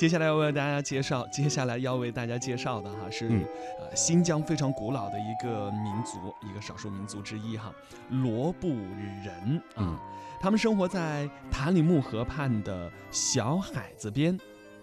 接下来要为大家介绍，接下来要为大家介绍的哈是嗯呃新疆非常古老的一个民族，一个少数民族之一哈，罗布人啊。嗯他们生活在塔里木河畔的小海子边，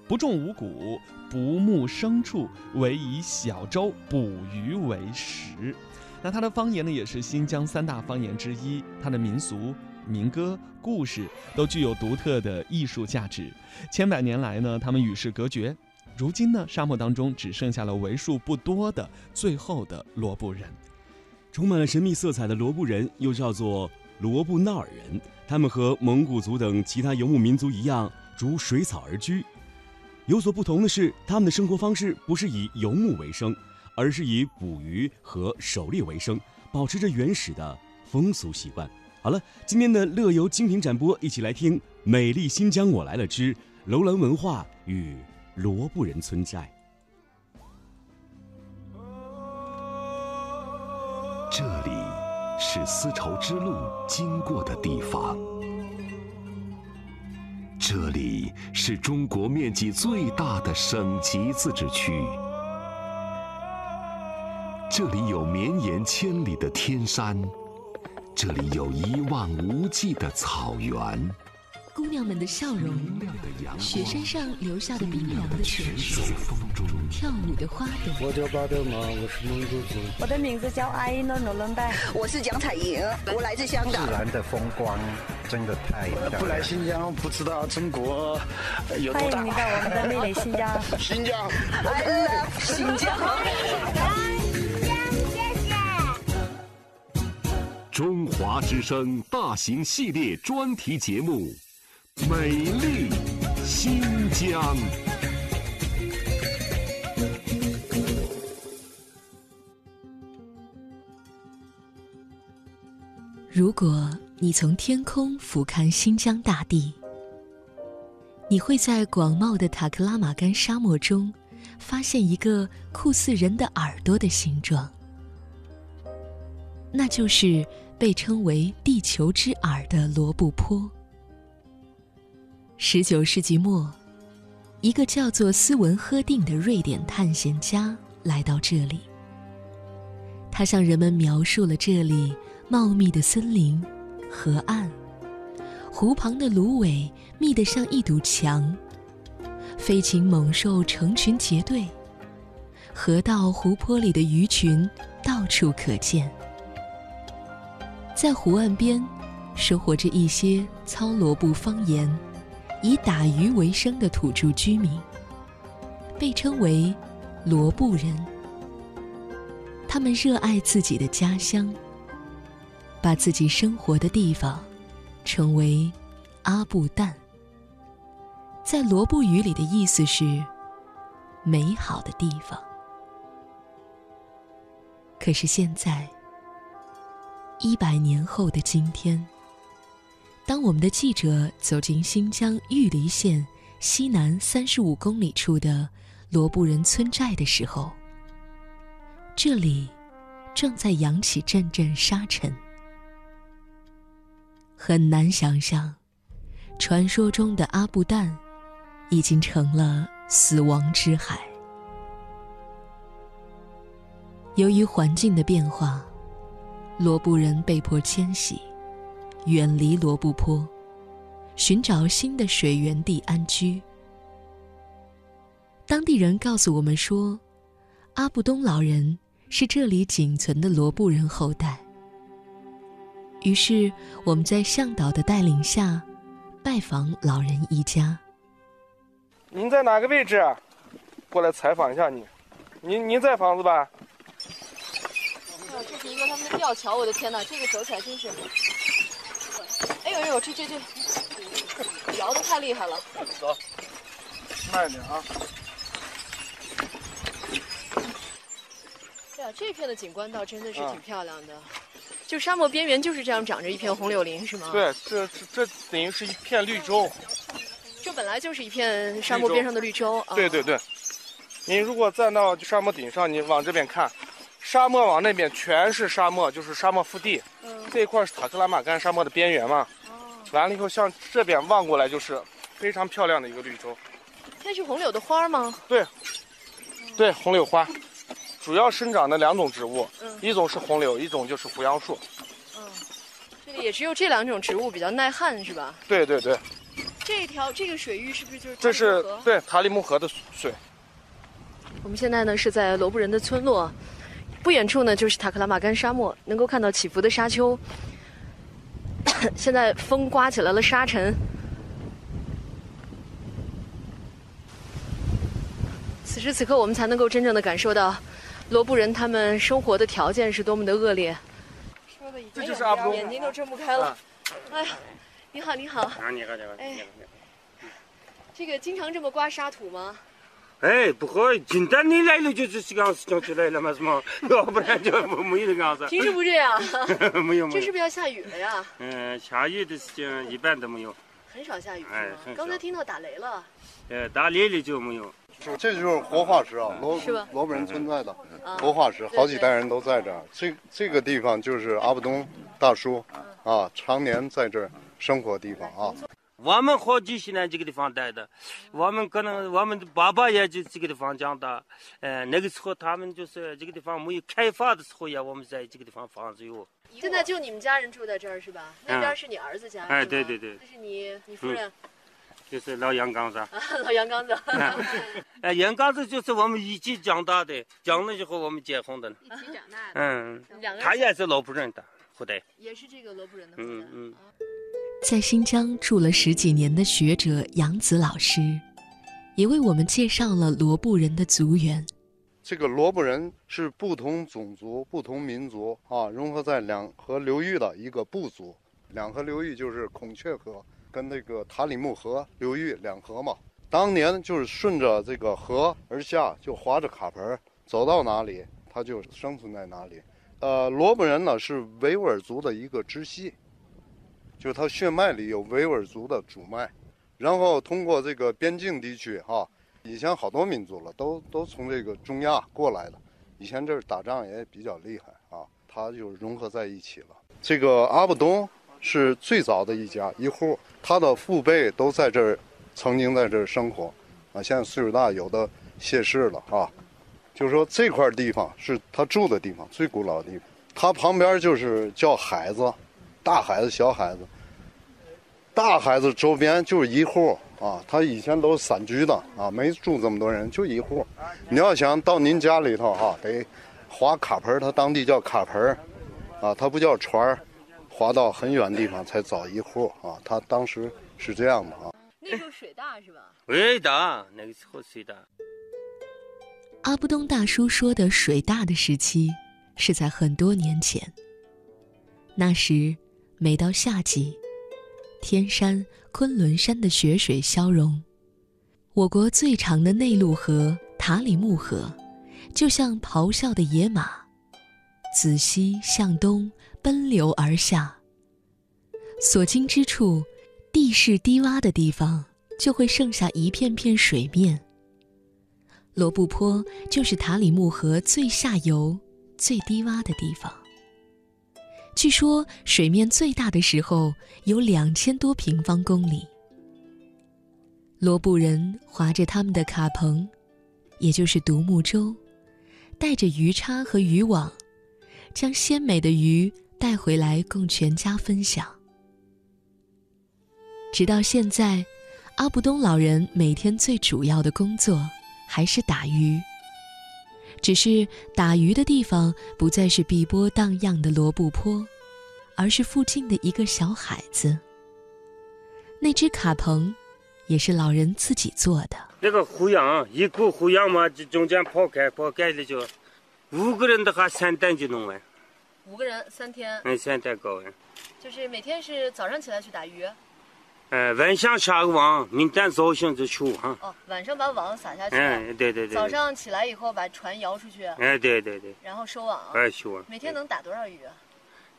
不种五谷，不牧牲畜，唯以小舟捕鱼为食。那它的方言呢，也是新疆三大方言之一。它的民俗、民歌、故事都具有独特的艺术价值。千百年来呢，他们与世隔绝。如今呢，沙漠当中只剩下了为数不多的最后的罗布人。充满了神秘色彩的罗布人，又叫做罗布纳尔人。他们和蒙古族等其他游牧民族一样，逐水草而居。有所不同的是，他们的生活方式不是以游牧为生，而是以捕鱼和狩猎为生，保持着原始的风俗习惯。好了，今天的乐游精品展播，一起来听《美丽新疆我来了之楼兰文化与罗布人村寨》。这里是丝绸之路经过的地方，这里是中国面积最大的省级自治区，这里有绵延千里的天山，这里有一望无际的草原，姑娘们的笑容，的阳雪，山上留下的冰凉的泉水，风中。跳舞的花朵，我叫巴德玛，我是蒙古族。我的名字叫艾伊诺诺伦拜，我是蒋彩莹，我来自香港自。然的风光真的太漂亮。不来新疆不知道中国呃有多大欢迎你。到我们的美丽新疆。新疆 I love 新疆。中华之声大型系列专题节目《美丽新疆》。如果你从天空俯瞰新疆大地，你会在广袤的塔克拉玛干沙漠中，发现一个酷似人的耳朵的形状，那就是被称为“地球之耳”的罗布泊。十九世纪末，一个叫做斯文赫定的瑞典探险家来到这里，他向人们描述了这里茂密的森林、河岸、湖旁的芦苇密得像一堵墙，飞禽猛兽成群结队，河道、湖泊里的鱼群到处可见。在湖岸边，生活着一些操罗布方言、以打鱼为生的土著居民，被称为罗布人。他们热爱自己的家乡。把自己生活的地方称为阿布旦，在罗布语里的意思是美好的地方。可是现在，一百年后的今天，当我们的记者走进新疆玉梨县西南三十五公里处的罗布人村寨的时候，这里正在扬起阵阵沙尘。很难想象，传说中的阿布旦已经成了死亡之海。由于环境的变化，罗布人被迫迁徙，远离罗布泊，寻找新的水源地安居。当地人告诉我们说，阿布东老人是这里仅存的罗布人后代。于是我们在向导的带领下，拜访老人一家。您在哪个位置？过来采访一下你。您您在房子吧？哦，这是一个他们的吊桥，我的天呐，这个走起来真是，哎呦呦，这这这，摇的太厉害了。走，慢点啊。对啊，这片的景观倒真的是啊挺漂亮的，就沙漠边缘就是这样长着一片红柳林，是吗？，对，这这这等于是一片绿洲。这本来就是一片沙漠边上的绿洲啊。对对对，您如果站到沙漠顶上，你往这边看，沙漠往那边全是沙漠，就是沙漠腹地。嗯，这一块是塔克拉玛干沙漠的边缘嘛。哦，完了以后，向这边望过来就是非常漂亮的一个绿洲。那是红柳的花吗？对，对，红柳花，主要生长的两种植物，嗯一种是红柳，一种就是胡杨树。嗯，这里也只有这两种植物比较耐旱，是吧？对对对，这条这个水域是不是就是这是对塔里木河的水。我们现在呢是在罗布人的村落，不远处呢就是塔克拉玛干沙漠，能够看到起伏的沙丘。现在风刮起来了沙尘，此时此刻我们才能够真正的感受到罗布人他们生活的条件是多么的恶劣。说的已经这就是阿布眼睛都睁不开了。哎呀，你好，你好，啊，你好，你好，哎你好。这个经常这么刮沙土吗？哎，不好，今天你来了就是这个样子讲出来了嘛，是吗？要不然就没没有这个样子。平时不这样，没有没有。这是不是要下雨了呀？嗯，下雨的时间一般都没有，很少下雨是吗？哎很少刚才听到打雷了。呃，打雷了就没有。这就是活化石啊，罗是吧罗布人存在的啊活化石，对好几代人都在这儿。这这个地方就是阿布东大叔啊，常年在这儿生活地方啊。我们好几十年这个地方待的，我们可能我们的爸爸也就这个地方长大。呃，那个时候他们就是这个地方没有开发的时候呀，我们在这个地方房子有。现在就你们家人住在这儿是吧？那边是你儿子家。哎对对对这是你你夫人，就是老杨刚子。啊，老杨刚子。哎，杨刚子就是我们一起长大的，长了以后我们结婚的。一起长大的。嗯两个，人他也是老布人的后代。也是这个罗布人的后代。嗯嗯。在新疆住了十几年的学者杨子老师，也为我们介绍了罗布人的族源。这个罗布人是不同种族、不同民族啊融合在两河流域的一个部族。两河流域就是孔雀河跟那个塔里木河流域两河嘛。当年就是顺着这个河而下，就划着卡盆走到哪里，他就生存在哪里。呃，罗布人呢是维吾尔族的一个支系，就是他血脉里有维吾尔族的主脉，然后通过这个边境地区哈、以前好多民族了，都都从这个中亚过来的。以前这儿打仗也比较厉害啊，他就融合在一起了。这个阿布东是最早的一家一户，他的父辈都在这儿，曾经在这儿生活，啊，现在岁数大，有的谢世了啊。就是说这块地方是他住的地方，最古老的地方。他旁边就是叫海子，大孩子、小孩子。大孩子周边就是一户啊，他以前都是散居的啊，没住这么多人，就一户。你要想到您家里头哈、得划卡盆儿，他当地叫卡盆儿，啊，他不叫船儿，划到很远地方才找一户啊。他当时是这样的啊。那时候水大是吧？水大，那个时候水大。阿布东大叔说的水大的时期，是在很多年前。那时，每到夏季，天山、昆仑山的雪水消融，我国最长的内陆河塔里木河，就像咆哮的野马，自西向东奔流而下。所经之处，地势低洼的地方，就会剩下一片片水面。罗布泊就是塔里木河最下游、最低洼的地方。据说水面最大的时候有两千多平方公里。罗布人划着他们的卡棚，也就是独木舟，带着鱼叉和渔网，将鲜美的鱼带回来供全家分享。直到现在，阿布东老人每天最主要的工作还是打鱼。只是打鱼的地方不再是碧波荡漾的罗布泊，而是附近的一个小海子。那只卡棚，也是老人自己做的。那个胡杨，一口胡杨嘛，就中间刨开，刨开了就五个人的话，三担就弄完，五个人三天，嗯，三担搞完。就是每天是早上起来去打鱼，呃，晚上下个网，明天早上就去哈。哦，晚上把网撒下去，哎，对对对。早上起来以后把船摇出去，哎，对对对。然后收网，哎，收网。每天能打多少鱼啊？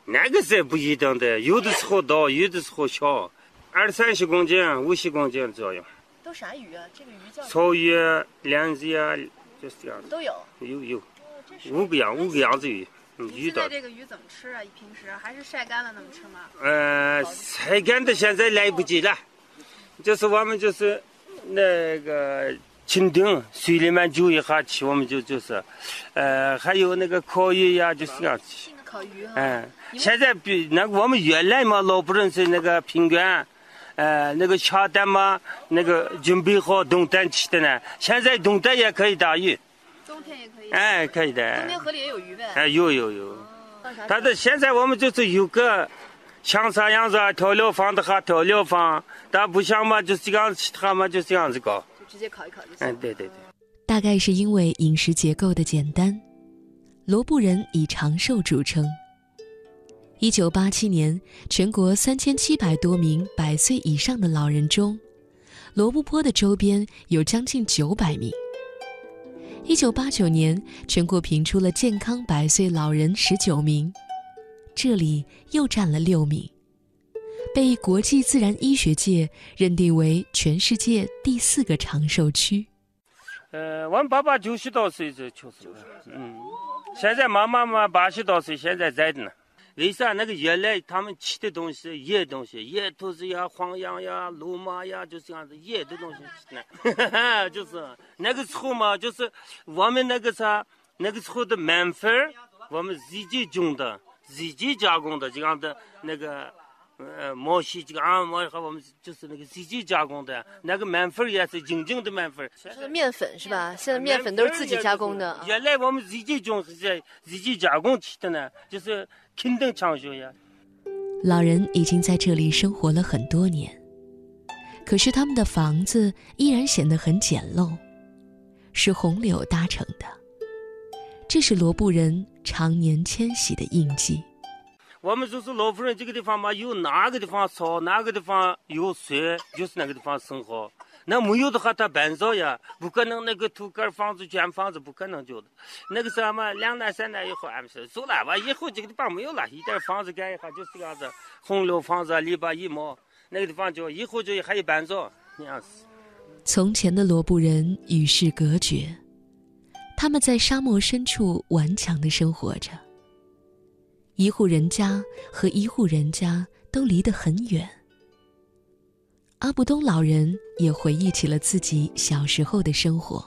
那个是不一定的，有的时候大，有的时候小，二三十公斤、五十公斤这样。都啥鱼啊？这个鱼叫草鱼、鲢子呀，就是这样。都有。有有，五个样，五个样子鱼，嗯，鱼的。现在这个鱼怎么吃啊？平时还是晒干了那么吃吗？呃，晒干的现在来不及了，就是我们就是那个蜻蜓水里面煮一下吃，我们就就是，呃，还有那个烤鱼呀，就是这样去。烤鱼哈。嗯，现在比那个我们原来嘛，老不认识那个平原，呃，那个下蛋嘛，那个准备好冬蛋吃的呢。现在冬蛋也可以打鱼。冬天也可以。哎，可以的。冬天河里也有鱼呗。哎，有有有。但是现在我们就是有个。像啥样子啊？调料放的哈，调料放，但不像嘛，就是这样其他嘛，就这样子搞。就直接烤一烤就行。嗯，对对对。大概是因为饮食结构的简单，罗布人以长寿著称。一九八七年，全国三千七百多名百岁以上的老人中，罗布泊的周边有将近九百名。一九八九年，全国评出了健康百岁老人十九名。这里又占了六名，被国际自然医学界认定为全世界第四个长寿区。呃，我们爸爸九十多岁这确实就是，嗯，现在妈妈嘛八十多岁，现在在呢。为啥？那个原来他们吃的东西野东西，野兔子呀、黄羊呀、鹿马呀，就这样子野的东西吃呢。就是那个时候嘛，就是我们那个啥，那个时候的面粉，我们自己种的。自己加工的这样的那个呃毛细这个啊毛和我们就是那个自己加工的那个面粉也是真正的面粉。是面粉是吧？现在面粉都是自己加工的。原来我们自己种是在自己加工吃的呢，就是。老人已经在这里生活了很多年，可是他们的房子依然显得很简陋，是红柳搭成的。这是罗布人。常年迁徙的印记。我们就是老夫人这个地方嘛，有哪个地方草，哪个地方有水，就是哪个地方生活。那没有的话，他搬走呀，不可能那个土盖房子建房子，不可能就的。那个什么，两代三代以后，俺们说走了吧，以后这个地方没有了，一点房子盖一下就是这样子，红楼房子篱笆一毛，那个地方就以后就还有搬走那样子。从前的罗布人与世隔绝。他们在沙漠深处顽强地生活着。一户人家和一户人家都离得很远。阿布东老人也回忆起了自己小时候的生活。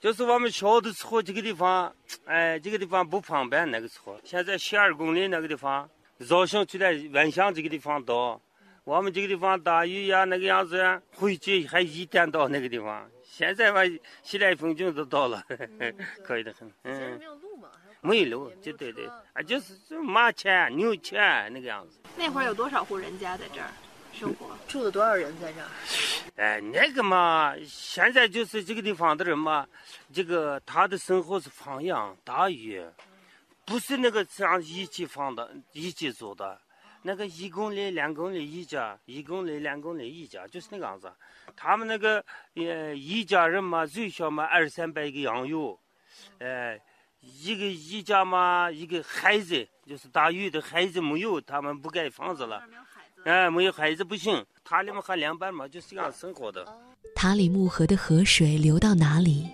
就是我们小的时候，这个地方，哎，这个地方不方便。那个时候，现在十二公里那个地方，早上就在万乡这个地方到。我们这个地方大雨呀，那个样子，回去还一天到那个地方。现在嘛，西来风景都到了，可以的很。嗯，没有路嘛？没有路，就对对，啊，就是马前牛钱那个样子。那会儿有多少户人家在这儿生活？住了多少人在这儿？哎，那个嘛，现在就是这个地方的人嘛，这个他的生活是放养、打鱼，不是那个像一起放的、一起做的。那个一公里、两公里一家，一公里、两公里一家，就是那个样子。他们那个呃一家人嘛，最少嘛二三百个羊有，呃，一个一家嘛一个孩子，就是打鱼的孩子没有，他们不盖房子了。哎，没有孩子不行，塔里木还凉拌嘛，就是这样生活的。塔里木河的河水流到哪里，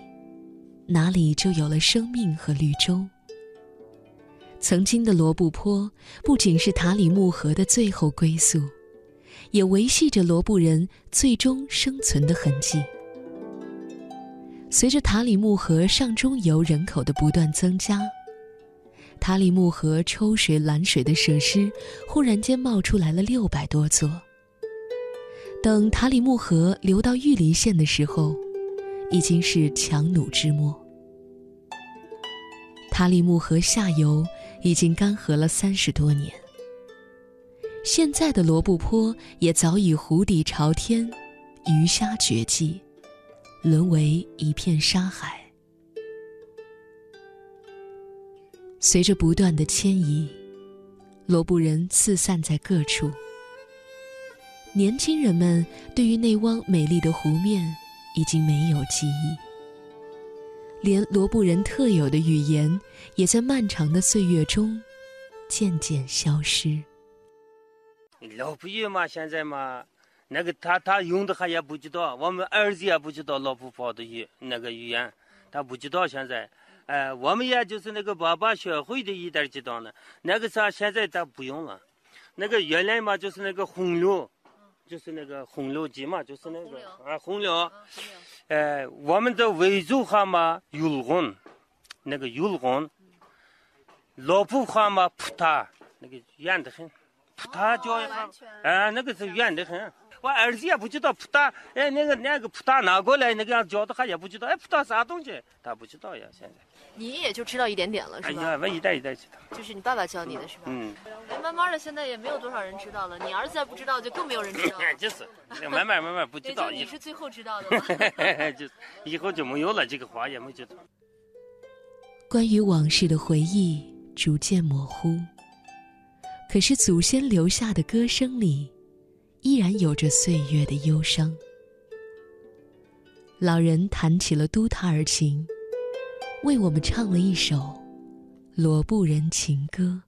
哪里就有了生命和绿洲。曾经的罗布泊不仅是塔里木河的最后归宿，也维系着罗布人最终生存的痕迹。随着塔里木河上中游人口的不断增加，塔里木河抽水拦水的设施忽然间冒出来了六百多座。等塔里木河流到玉林县的时候，已经是强弩之末。塔里木河下游。已经干涸了三十多年，现在的罗布泊也早已湖底朝天，鱼虾绝迹，沦为一片沙海。随着不断的迁移，罗布人四散在各处，年轻人们对于那汪美丽的湖面已经没有记忆。连罗布人特有的语言，也在漫长的岁月中渐渐消失。老布语嘛，现在嘛，那个他他用的还也不知道，我们儿子也不知道老布跑的语那个语言，他不知道现在。哎，我们也就是那个爸爸学会的一点几档呢。那个啥，现在咱不用了。那个原来嘛，就是那个红柳，就是那个红柳机嘛，就是那个啊红柳。哎，我们的维族话嘛，油红，那个油红。老普话嘛，普萄，那个远得很。普萄叫，啊，那个是远得很。我儿子也不知道普萄，哎，那个那个普萄拿过来，那个样教的还也不知道，哎，普萄啥东西，他不知道呀，现在。你也就知道一点点了，是吧？哎呀，我一代一代知道。就是你爸爸教你的是吧？嗯。哎，慢慢的，现在也没有多少人知道了。你儿子再不知道，就更没有人知道了。就是，慢慢慢慢不知道。你是最后知道的吗？就以后就没有了，这个话也没知道。关于往事的回忆。逐渐模糊，可是祖先留下的歌声里，依然有着岁月的忧伤。老人弹起了都塔尔琴，为我们唱了一首罗布人情歌。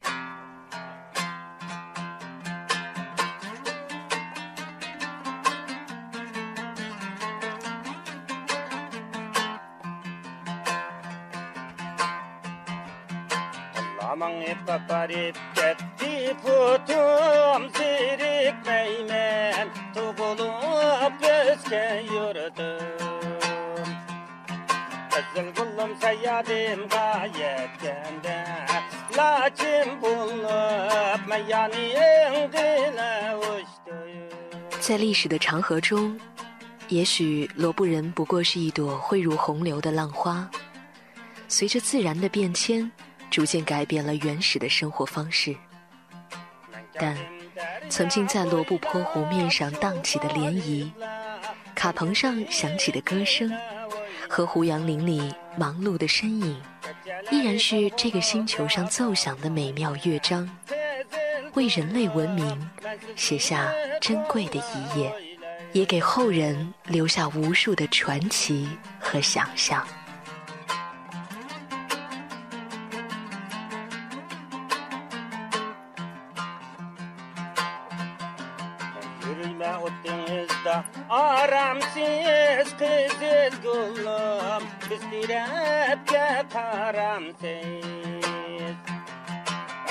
在历史的长河中，也许罗布人不过是一朵汇入洪流的浪花，随着自然的变迁。逐渐改变了原始的生活方式，但曾经在罗布泊湖面上荡起的涟漪，卡棚上响起的歌声，和胡杨林里忙碌的身影，依然是这个星球上奏响的美妙乐章，为人类文明写下珍贵的一页，也给后人留下无数的传奇和想象。Üzülme ottinizda aramsiz kızız gullum Biz direpke karamsiz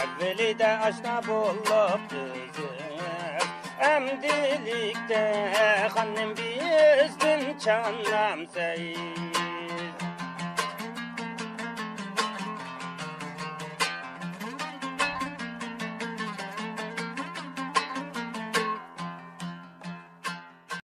Evveli de aşna bulup düzüz Emdilikte hanım bizdim çanlamsiz